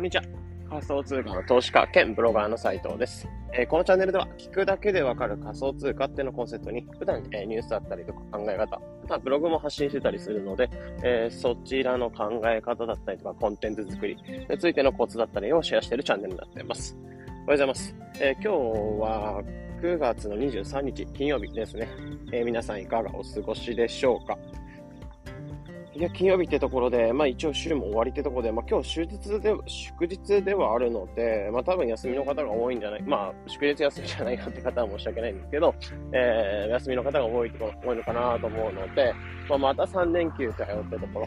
こんにちは。仮想通貨の投資家兼ブロガーの斉藤です。えーこのチャンネルでは聞くだけでわかる仮想通貨っていうのコンセプトに普段、えーニュースだったりとか考え方、またブログも発信してたりするので、えーそちらの考え方だったりとかコンテンツ作りについてのコツだったりをシェアしているチャンネルになっています。おはようございます。え今日は9月の23日金曜日ですね。え皆さんいかがお過ごしでしょうか？いや、金曜日ってところで、まあ一応週も終わりってところで、まあ今日終日で、祝日ではあるので、まあ多分休みの方が多いんじゃない、まあ祝日休みじゃないかって方は申し訳ないんですけど、えー、休みの方が多いところ、多いのかなと思うので、まあまた3連休かよってところ。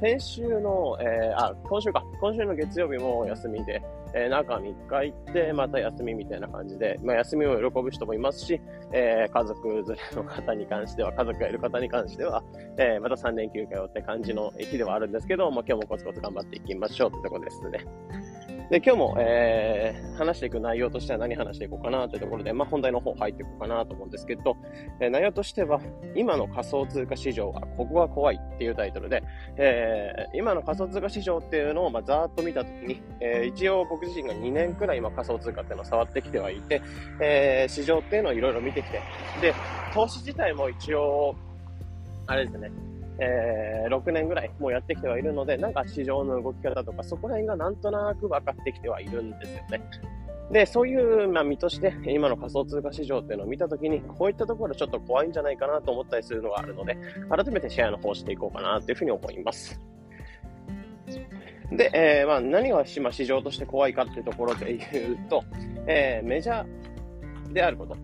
先週の、えー、あ、今週か。今週の月曜日も休みで、えー、中3日行って、また休みみたいな感じで、まあ休みを喜ぶ人もいますし、えー、家族連れの方に関しては、家族がいる方に関しては、えー、また3連休かよって感じの日ではあるんですけど、まあ、今日もコツコツ頑張っていきましょうってとこですね。で、今日も、えー、話していく内容としては何話していこうかなというところで、まあ、本題の方入っていこうかなと思うんですけど、えー内容としては、今の仮想通貨市場は、ここが怖いっていうタイトルで、えー、今の仮想通貨市場っていうのを、まあ、ざーっと見たときに、えー、一応僕自身が2年くらい今仮想通貨っていうのを触ってきてはいて、えー、市場っていうのをいろいろ見てきて、で、投資自体も一応、あれですね、えー、6年ぐらいもうやってきてはいるので、なんか市場の動き方とか、そこら辺がなんとなく分かってきてはいるんですよね。で、そういう、まあ、身として、今の仮想通貨市場っていうのを見たときに、こういったところちょっと怖いんじゃないかなと思ったりするのがあるので、改めてシェアの方していこうかなというふうに思います。で、えーまあ、何が今市場として怖いかっていうところで言うと、えーメジャーであること。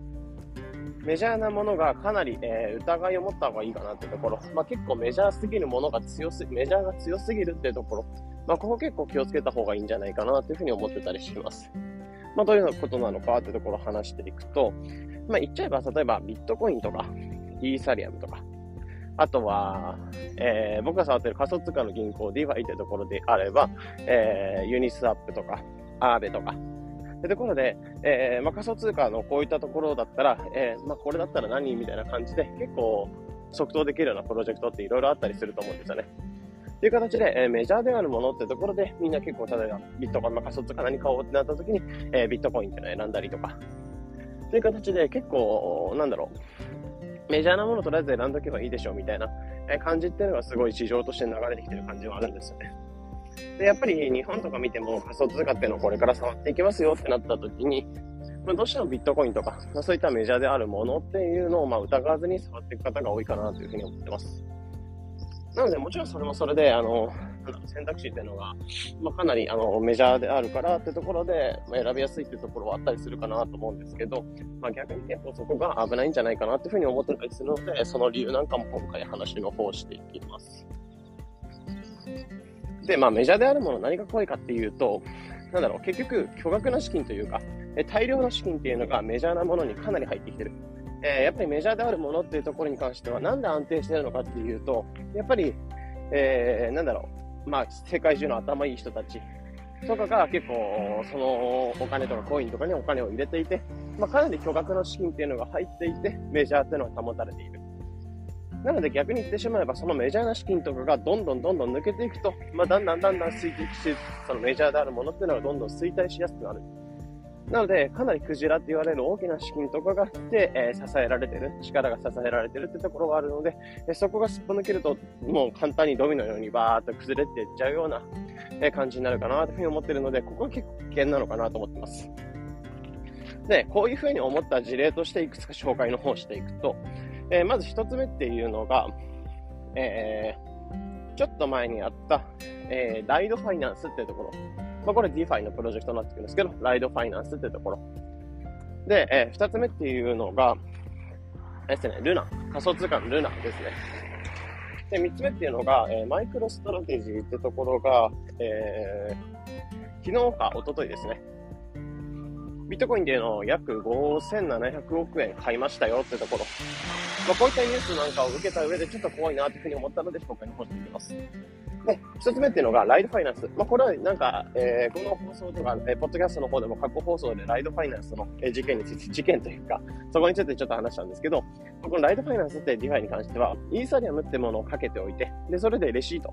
メジャーなものがかなり、えー疑いを持った方がいいかなっていうところ。まあ、結構メジャーすぎるものが強すぎ、メジャーが強すぎるっていうところ。まあ、ここ結構気をつけた方がいいんじゃないかなというふうに思ってたりします。まあ、どういうことなのかってところを話していくと、まあ、言っちゃえば、例えばビットコインとか、イーサリアムとか、あとは、えー僕が触ってる仮想通貨の銀行、DeFi ってところであれば、えーユニスワップとか、アーベとか、ってところで、えーまあ、仮想通貨のこういったところだったら、えーまあ、これだったら何みたいな感じで、結構即答できるようなプロジェクトっていろいろあったりすると思うんですよね。っていう形で、えメジャーであるものってところで、みんな結構、例えばビットコイン、まあ、仮想通貨何買おうってなった時に、えビットコインっていうのを選んだりとか、という形で結構、なんだろう、メジャーなものとりあえず選んどけばいいでしょうみたいな感じっていうのがすごい市場として流れてきてる感じはあるんですよね。で、やっぱり日本とか見ても仮想通貨っていうのをこれから触っていきますよってなった時に、ま、どうしてもビットコインとか、ま、そういったメジャーであるものっていうのをまあ疑わずに触っていく方が多いかなというふうに思ってます。なので、もちろんそれもそれで、あの、選択肢っていうのが、まあ、かなりあのメジャーであるからってところで、まあ、選びやすいっていうところはあったりするかなと思うんですけど、まあ、逆に結構そこが危ないんじゃないかなっていうふうに思ってたりするので、その理由なんかも今回話の方していきます。で、まあメジャーであるもの何が怖いかっていうと、なんだろう、結局巨額な資金というか、大量な資金っていうのがメジャーなものにかなり入ってきてる。えーやっぱりメジャーであるものっていうところに関しては、なんで安定してるのかっていうと、やっぱり、えーなんだろう、まあ世界中の頭いい人たちとかが結構、そのお金とかコインとかにお金を入れていて、まあ、かなり巨額の資金っていうのが入っていて、メジャーっていうのが保たれている。なので逆に言ってしまえば、そのメジャーな資金とかがどんどんどんどん抜けていくと、まあ、だんだんだんだん衰退して、そのメジャーであるものっていうのがどんどん衰退しやすくなる。なので、かなりクジラって言われる大きな資金とかがあって、えー支えられてる、力が支えられてるってところがあるので、えそこがすっぽ抜けると、もう簡単にドミノのようにバーっと崩れていっちゃうような、え感じになるかなというふうに思ってるので、ここは結構危険なのかなと思ってます。で、こういうふうに思った事例としていくつか紹介の方をしていくと、えーまず一つ目っていうのが、えーちょっと前にあった、えーライドファイナンスっていうところ。まあ、これ DeFi のプロジェクトになってくるんですけど、ライドファイナンスっていうところ。で、えー二つ目っていうのが、ですね、ルナ。仮想通貨のルナですね。で、三つ目っていうのが、えーマイクロストラテジーってところが、えー昨日か一昨日ですね。ビットコインでの約5700億円買いましたよってところ。まあ、こういったニュースなんかを受けた上でちょっと怖いなというふうに思ったので紹介の方していきます。で、一つ目っていうのがライドファイナンス。まあ、これはなんか、えーこの放送とか、えーポッドキャストの方でも過去放送でライドファイナンスの、えー事件について、事件というか、そこについてちょっと話したんですけど、このライドファイナンスって DeFi に関しては、イーサリアムってものをかけておいて、で、それでレシート。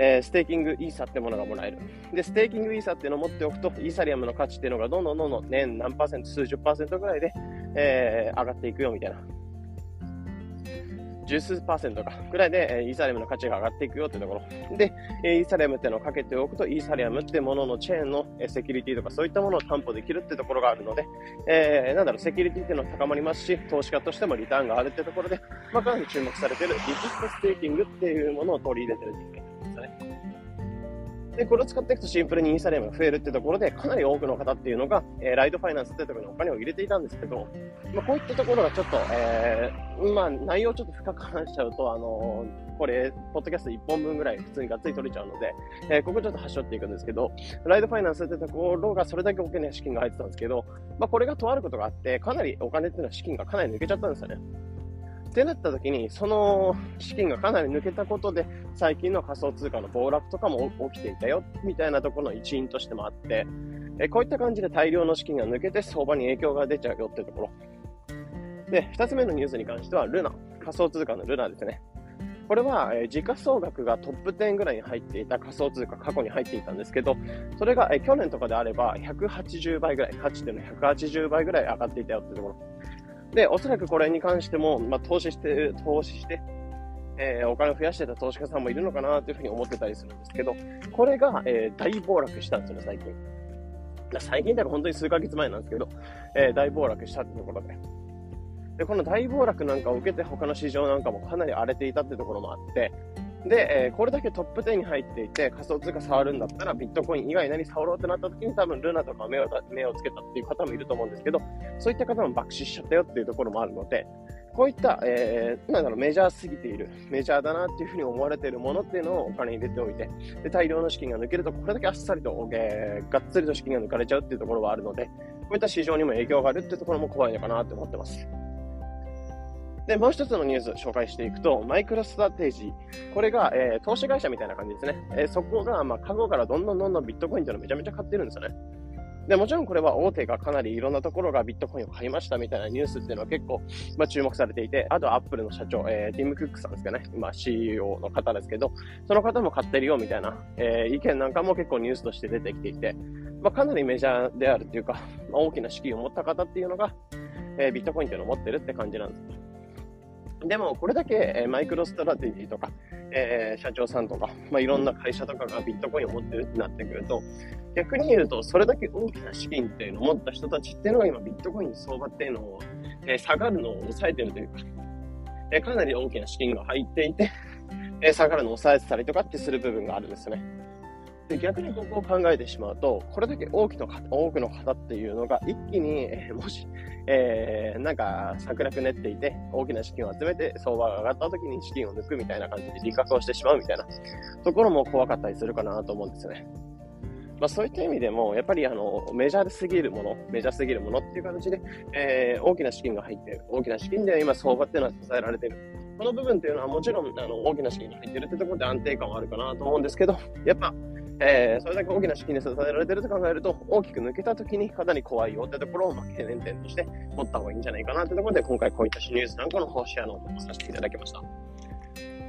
えー、ステーキングイーサってものがもらえる。で、ステーキングイーサっていうのを持っておくと、イーサリアムの価値っていうのがどんどんどんどん年何パーセント、数十パーセントぐらいで、えー、上がっていくよみたいな。十数パーセントかぐらいで、えー、イーサリアムの価値が上がっていくよっていうところ。で、えー、イーサリアムってのをかけておくと、イーサリアムってもののチェーンの、えー、セキュリティとかそういったものを担保できるってところがあるので、えー、なんだろう、セキュリティっていうのは高まりますし、投資家としてもリターンがあるってところで、まあ、かなり注目されているリキッドステーキングっていうものを取り入れてる人間で、これを使っていくとシンプルにイーサリアムが増えるってところで、かなり多くの方っていうのが、えー、ライトファイナンスってところにお金を入れていたんですけど、まあ、こういったところがちょっと、えー、まあ、内容ちょっと深く話しちゃうと、あのー、これ、ポッドキャスト1本分ぐらい普通にがっつり取れちゃうので、えー、ここちょっと端折っていくんですけど、ライトファイナンスってところがそれだけ大きな資金が入ってたんですけど、まあ、これがとあることがあって、かなりお金っていうのは資金がかなり抜けちゃったんですよね。ってなった時に、その資金がかなり抜けたことで、最近の仮想通貨の暴落とかも起きていたよ、みたいなところの一因としてもあって、えこういった感じで大量の資金が抜けて相場に影響が出ちゃうよっていうところ。で、二つ目のニュースに関しては、ルナ。仮想通貨のルナですね。これは、え、時価総額がトップ10ぐらいに入っていた仮想通貨、過去に入っていたんですけど、それが、え、去年とかであれば180倍ぐらい、価値っていうの180倍ぐらい上がっていたよっていうところ。で、おそらくこれに関しても、まあ、投資して、投資して、えー、お金を増やしてた投資家さんもいるのかなというふうに思ってたりするんですけど、これが、えー、大暴落したんですよね、最近。最近だから本当に数ヶ月前なんですけど、えー、大暴落したってところで。で、この大暴落なんかを受けて他の市場なんかもかなり荒れていたってところもあって、で、えー、これだけトップ10に入っていて仮想通貨触るんだったらビットコイン以外何触ろうってなった時に多分ルナとか目を目をつけたっていう方もいると思うんですけど、そういった方も爆死しちゃったよっていうところもあるので、こういった、えー、なんだろう、メジャーすぎている、メジャーだなっていうふうに思われているものっていうのをお金に入れておいて、で、大量の資金が抜けると、これだけあっさりと、えー、がっつりと資金が抜かれちゃうっていうところはあるので、こういった市場にも影響があるっていうところも怖いのかなって思ってます。で、もう一つのニュース紹介していくと、マイクロストラテジー。これが、えー、投資会社みたいな感じですね。えー、そこが、まあ、過去からどんどんどんどんビットコインっていうのをめちゃめちゃ買ってるんですよね。で、もちろんこれは大手がかなりいろんなところがビットコインを買いましたみたいなニュースっていうのは結構、まあ、注目されていて、あとはアップルの社長、えー、ティム・クックさんですかね。今 CEO の方ですけど、その方も買ってるよみたいな、えー、意見なんかも結構ニュースとして出てきていて、まあ、かなりメジャーであるっていうか、まあ、大きな資金を持った方っていうのが、えー、ビットコインっていうのを持ってるって感じなんです。でも、これだけ、えマイクロストラテジーとか、えー、社長さんとか、まあ、いろんな会社とかがビットコインを持ってるってなってくると、逆に言うと、それだけ大きな資金っていうのを持った人たちっていうのが今、ビットコインの相場っていうのを、えー、下がるのを抑えてるというか、えー、かなり大きな資金が入っていて、え下がるのを抑えてたりとかってする部分があるんですね。で逆にここを考えてしまうと、これだけ多くの方多くの方っていうのが一気に、え、もし、えー、なんか策略練っていて、大きな資金を集めて相場が上がった時に資金を抜くみたいな感じで利確をしてしまうみたいなところも怖かったりするかなと思うんですよね。まあ、そういった意味でも、やっぱりあのメジャーすぎるもの、メジャーすぎるものっていう形で、えー、大きな資金が入っている、大きな資金で今相場っていうのは支えられてる。この部分っていうのはもちろんあの大きな資金が入ってるってところで安定感はあるかなと思うんですけど、やっぱえー、それだけ大きな資金で支えられてると考えると、大きく抜けた時にかなり怖いよってところを、まあ、懸念点として持った方がいいんじゃないかなってところで、今回こういったニュースなんかの方シェアのをさせていただきました。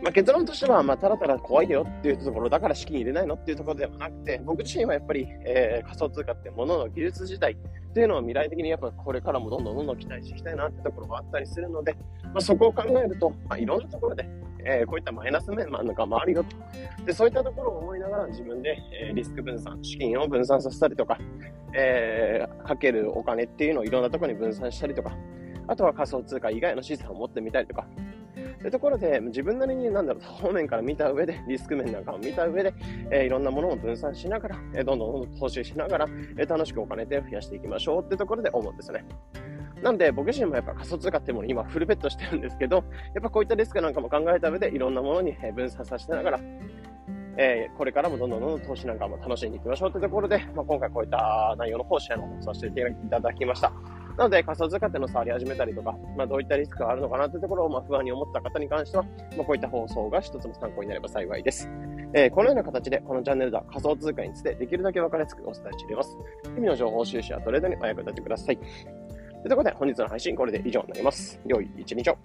まあ、結論としては、まあ、ただただ怖いよっていうところだから資金入れないのっていうところではなくて、僕自身はやっぱり、えー、仮想通貨ってものの技術自体っていうのは未来的にやっぱこれからもどんどんどんどん期待していきたいなってところがあったりするので、まあ、そこを考えると、まあ、いろんなところで、えー、こういったマイナス面もあるのかもあるよと。で、そういったところを思いながら自分で、えー、リスク分散、資金を分散させたりとか、えー、かけるお金っていうのをいろんなところに分散したりとか、あとは仮想通貨以外の資産を持ってみたりとか、というところで、自分なりになんだろう、方面から見た上で、リスク面なんかを見た上で、えー、いろんなものを分散しながら、えー、どんどんどんどん投資しながら、えー、楽しくお金で増やしていきましょうってところで思うんですね。なんで、僕自身もやっぱ仮想通貨っていうもの今フルベットしてるんですけど、やっぱこういったリスクなんかも考えた上で、いろんなものに分散させながら、えー、これからもどんどんどんどん投資なんかも楽しんでいきましょうというところで、まあ、今回こういった内容の方シェアのさせていただきました。なので仮想通貨っていうのを触り始めたりとか、まあ、どういったリスクがあるのかなというところをまあ不安に思った方に関しては、まあ、こういった放送が一つの参考になれば幸いです。えー、このような形でこのチャンネルでは仮想通貨についてできるだけ分かりやすくお伝えしています。日々の情報収集やトレードにお役立てください。ということで本日の配信これで以上になります。良い一日を。